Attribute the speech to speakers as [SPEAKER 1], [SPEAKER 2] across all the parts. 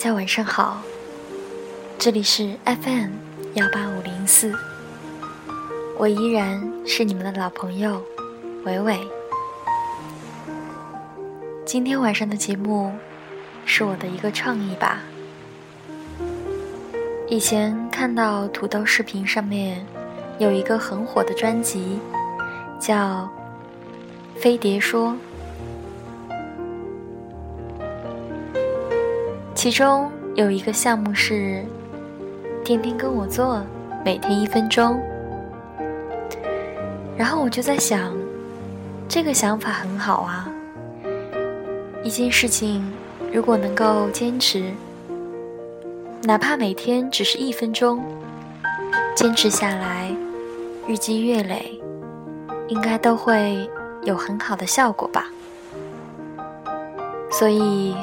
[SPEAKER 1] 大家晚上好，这里是 FM 幺八五零四，我依然是你们的老朋友伟伟。今天晚上的节目是我的一个创意吧。以前看到土豆视频上面有一个很火的专辑，叫《飞碟说》。其中有一个项目是天天跟我做，每天一分钟。然后我就在想，这个想法很好啊。一件事情如果能够坚持，哪怕每天只是一分钟，坚持下来，日积月累，应该都会有很好的效果吧。所以。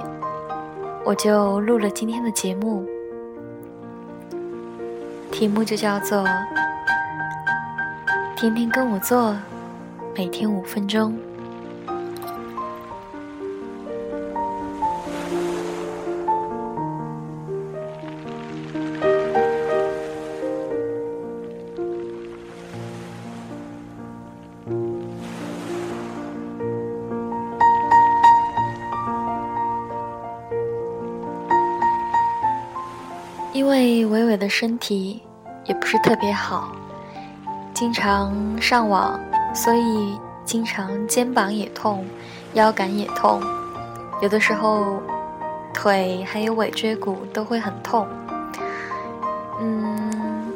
[SPEAKER 1] 我就录了今天的节目，题目就叫做“天天跟我做，每天五分钟”。因为伟伟的身体也不是特别好，经常上网，所以经常肩膀也痛，腰杆也痛，有的时候腿还有尾椎骨都会很痛。嗯，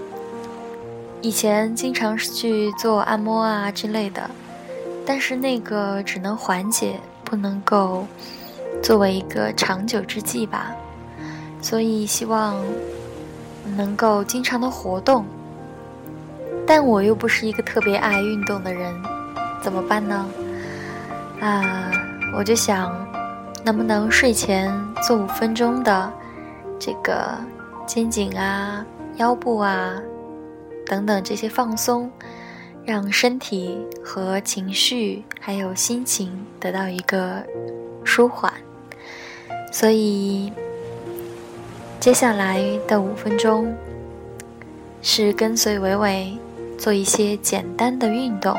[SPEAKER 1] 以前经常是去做按摩啊之类的，但是那个只能缓解，不能够作为一个长久之计吧。所以希望能够经常的活动，但我又不是一个特别爱运动的人，怎么办呢？啊，我就想，能不能睡前做五分钟的这个肩颈啊、腰部啊等等这些放松，让身体和情绪还有心情得到一个舒缓，所以。接下来的五分钟是跟随伟伟做一些简单的运动。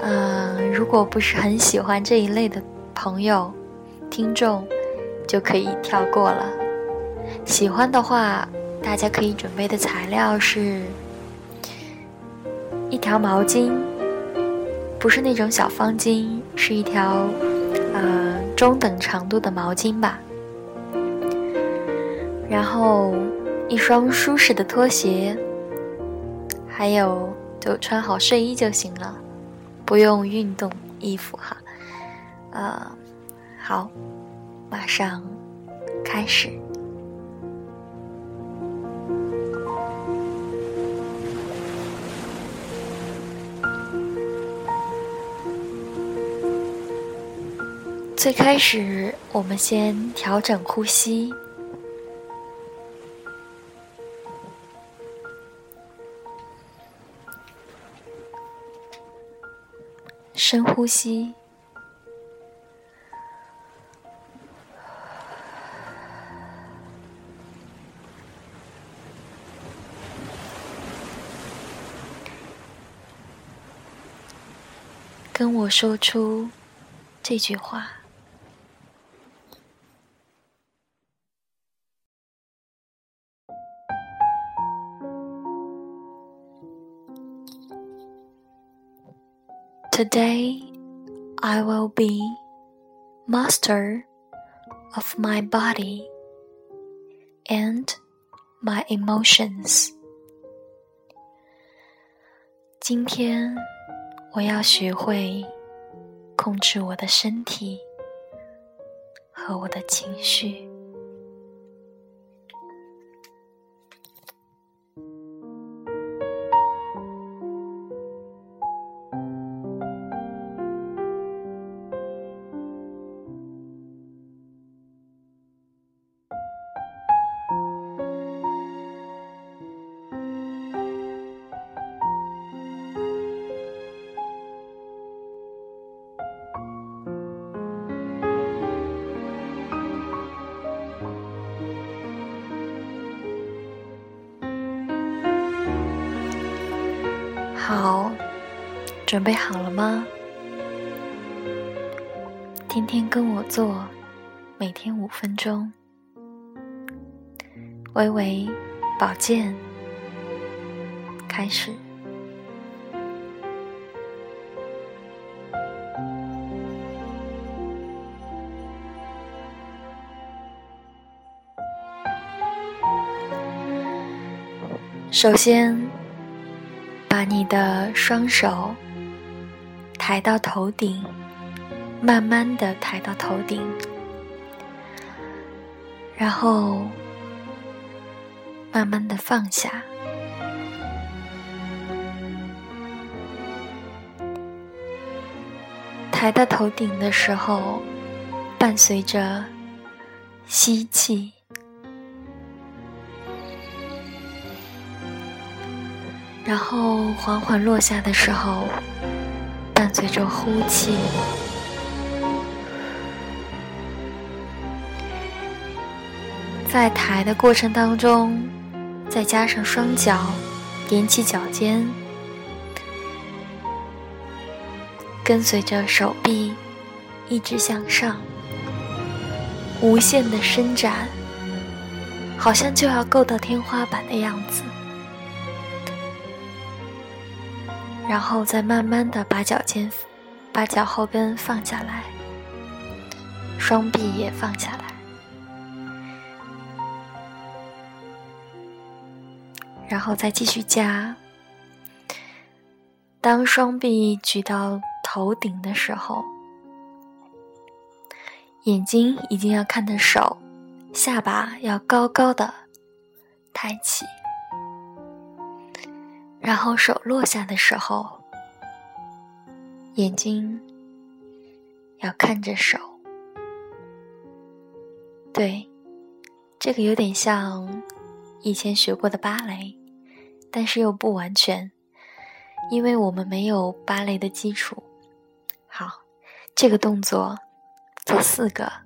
[SPEAKER 1] 嗯，如果不是很喜欢这一类的朋友、听众，就可以跳过了。喜欢的话，大家可以准备的材料是一条毛巾，不是那种小方巾，是一条呃中等长度的毛巾吧。然后，一双舒适的拖鞋，还有就穿好睡衣就行了，不用运动衣服哈。呃，好，马上开始。最开始，我们先调整呼吸。深呼吸，跟我说出这句话。Today, I will be master of my body and my emotions. 今天，我要学会控制我的身体和我的情绪。 准备好了吗？天天跟我做，每天五分钟，微微保健，开始。首先，把你的双手抬到头顶，慢慢的抬到头顶，然后慢慢的放下。抬到头顶的时候，伴随着吸气。然后缓缓落下的时候，随着呼气，在抬的过程当中，再加上双脚踮起脚尖，跟随着手臂一直向上，无限的伸展，好像就要够到天花板的样子。然后再慢慢的把脚尖、把脚后跟放下来，双臂也放下来，然后再继续加。当双臂举到头顶的时候，眼睛一定要看的手，下巴要高高的抬起。然后手落下的时候，眼睛要看着手。对，这个有点像以前学过的芭蕾，但是又不完全，因为我们没有芭蕾的基础。好，这个动作做四个。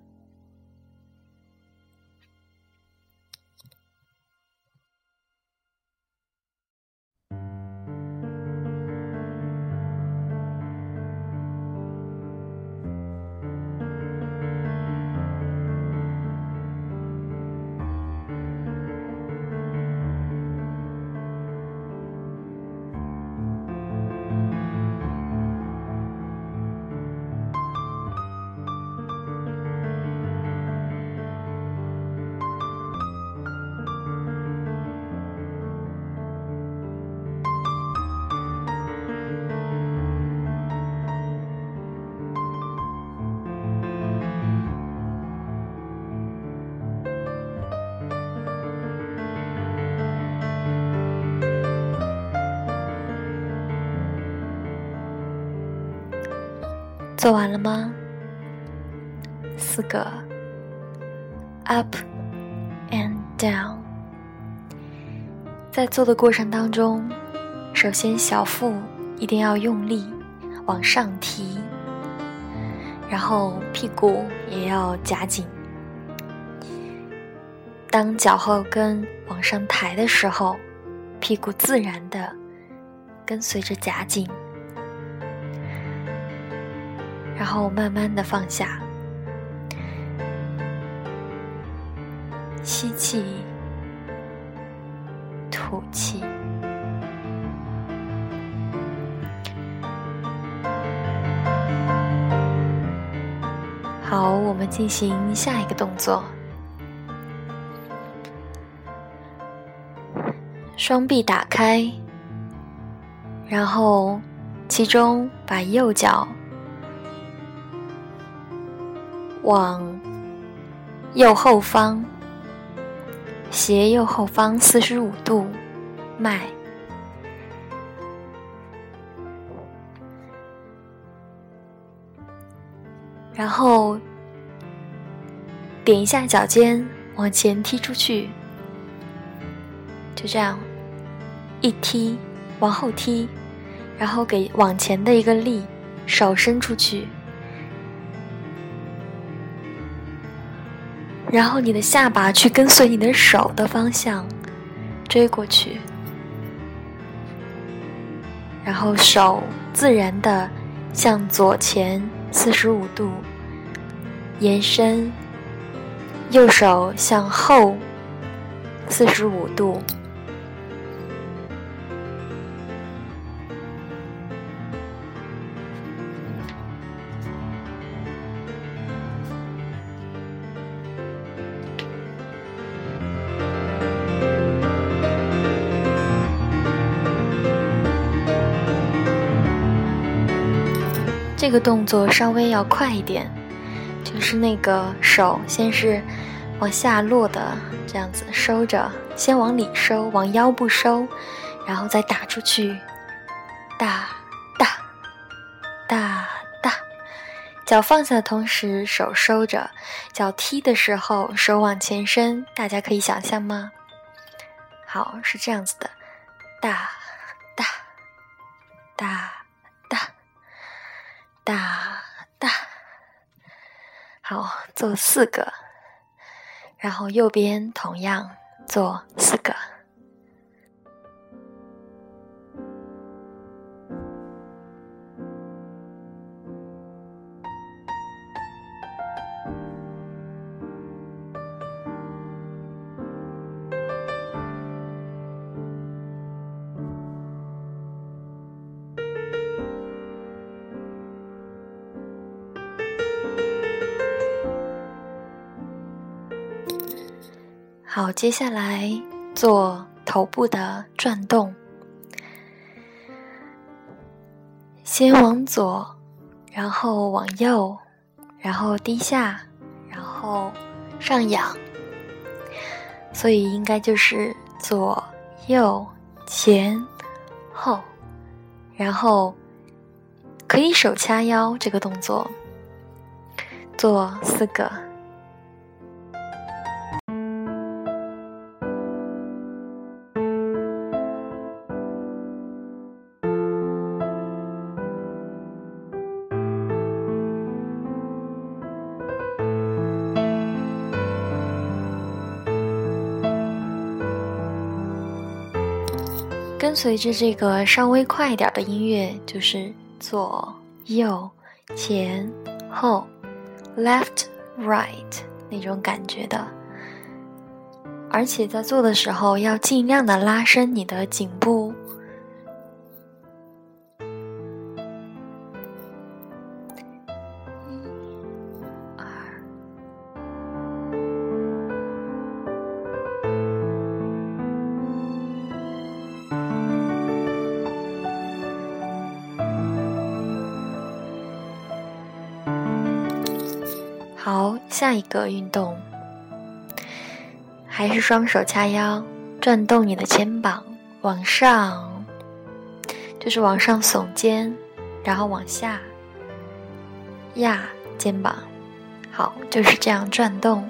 [SPEAKER 1] 做完了吗？四个，up and down。在做的过程当中，首先小腹一定要用力往上提，然后屁股也要夹紧。当脚后跟往上抬的时候，屁股自然的跟随着夹紧。后慢慢的放下，吸气，吐气。好，我们进行下一个动作，双臂打开，然后其中把右脚。往右后方，斜右后方四十五度迈，然后点一下脚尖，往前踢出去，就这样一踢，往后踢，然后给往前的一个力，手伸出去。然后你的下巴去跟随你的手的方向追过去，然后手自然的向左前四十五度延伸，右手向后四十五度。这个动作稍微要快一点，就是那个手先是往下落的这样子收着，先往里收，往腰部收，然后再打出去，大大大大，脚放下的同时手收着，脚踢的时候手往前伸，大家可以想象吗？好，是这样子的，大大大。大大，好，做四个，然后右边同样做四个。好，接下来做头部的转动，先往左，然后往右，然后低下，然后上仰，所以应该就是左右前后，然后可以手掐腰这个动作，做四个。随着这个稍微快一点的音乐，就是左右前后，left right 那种感觉的，而且在做的时候要尽量的拉伸你的颈部。下一个运动还是双手掐腰，转动你的肩膀，往上，就是往上耸肩，然后往下压肩膀。好，就是这样转动。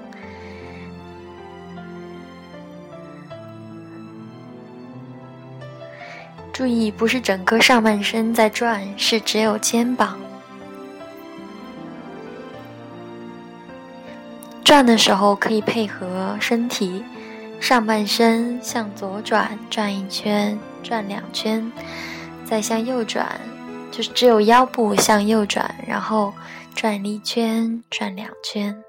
[SPEAKER 1] 注意，不是整个上半身在转，是只有肩膀。转的时候可以配合身体，上半身向左转，转一圈，转两圈，再向右转，就是只有腰部向右转，然后转一圈，转两圈。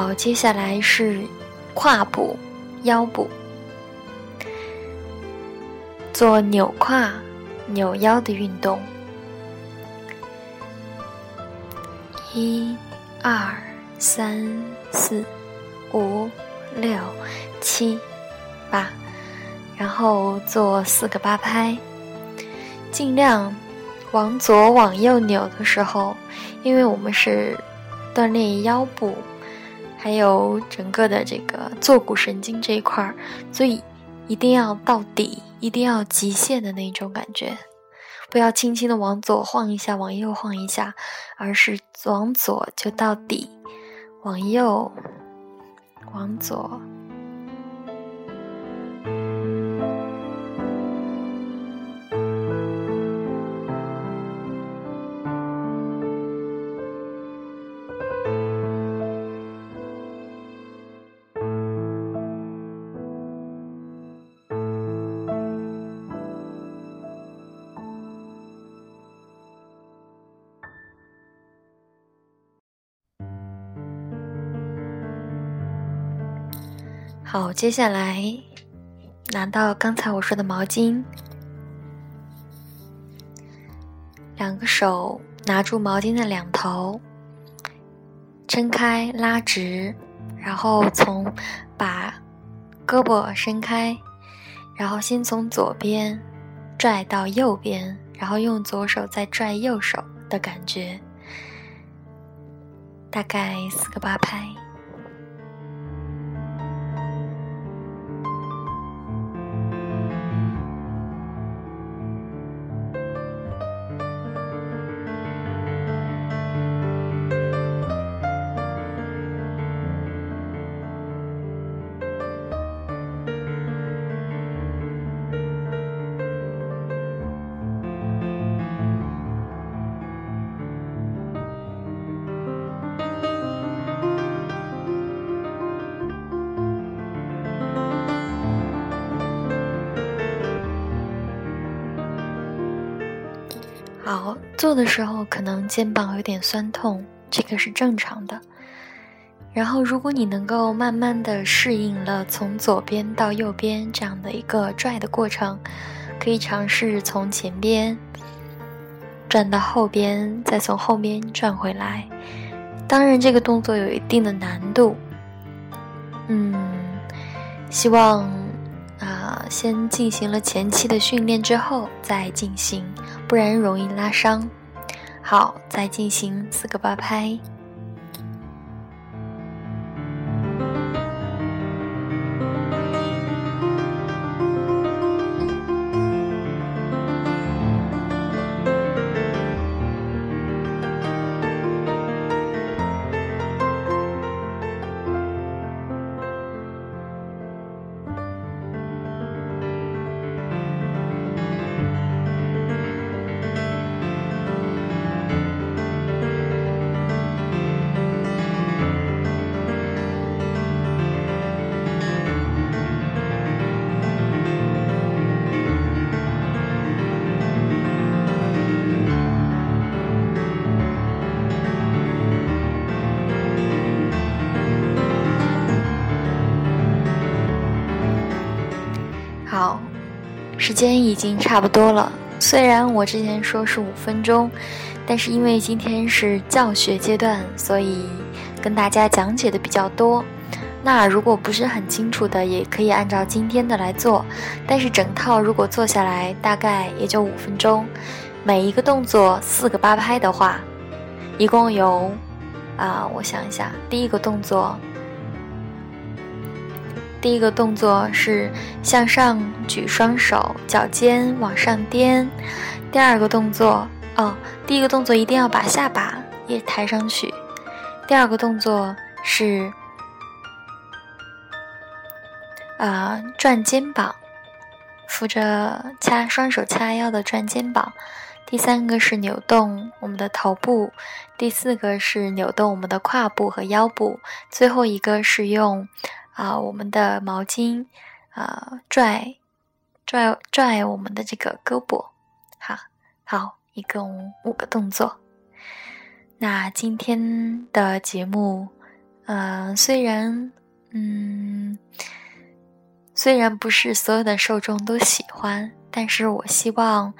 [SPEAKER 1] 好，接下来是胯部、腰部，做扭胯、扭腰的运动。一、二、三、四、五、六、七、八，然后做四个八拍。尽量往左、往右扭的时候，因为我们是锻炼腰部。还有整个的这个坐骨神经这一块儿，所以一定要到底，一定要极限的那种感觉，不要轻轻的往左晃一下，往右晃一下，而是往左就到底，往右，往左。好，接下来拿到刚才我说的毛巾，两个手拿住毛巾的两头，撑开拉直，然后从把胳膊伸开，然后先从左边拽到右边，然后用左手再拽右手的感觉，大概四个八拍。做的时候可能肩膀有点酸痛，这个是正常的。然后，如果你能够慢慢的适应了从左边到右边这样的一个拽的过程，可以尝试从前边转到后边，再从后边转回来。当然，这个动作有一定的难度。嗯，希望。啊，先进行了前期的训练之后再进行，不然容易拉伤。好，再进行四个八拍。间已经差不多了。虽然我之前说是五分钟，但是因为今天是教学阶段，所以跟大家讲解的比较多。那如果不是很清楚的，也可以按照今天的来做。但是整套如果做下来，大概也就五分钟。每一个动作四个八拍的话，一共有啊，我想一下，第一个动作。第一个动作是向上举双手，脚尖往上颠。第二个动作，哦，第一个动作一定要把下巴也抬上去。第二个动作是，啊，转肩膀，扶着掐双手掐腰的转肩膀。第三个是扭动我们的头部。第四个是扭动我们的胯部和腰部。最后一个是用。啊，我们的毛巾，啊，拽，拽，拽我们的这个胳膊，好，好，一共五个动作。那今天的节目，呃，虽然，嗯，虽然不是所有的受众都喜欢，但是我希望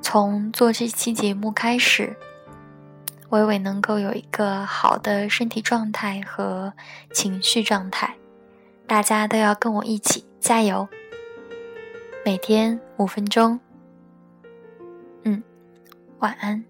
[SPEAKER 1] 从做这期节目开始，伟伟能够有一个好的身体状态和情绪状态。大家都要跟我一起加油，每天五分钟。嗯，晚安。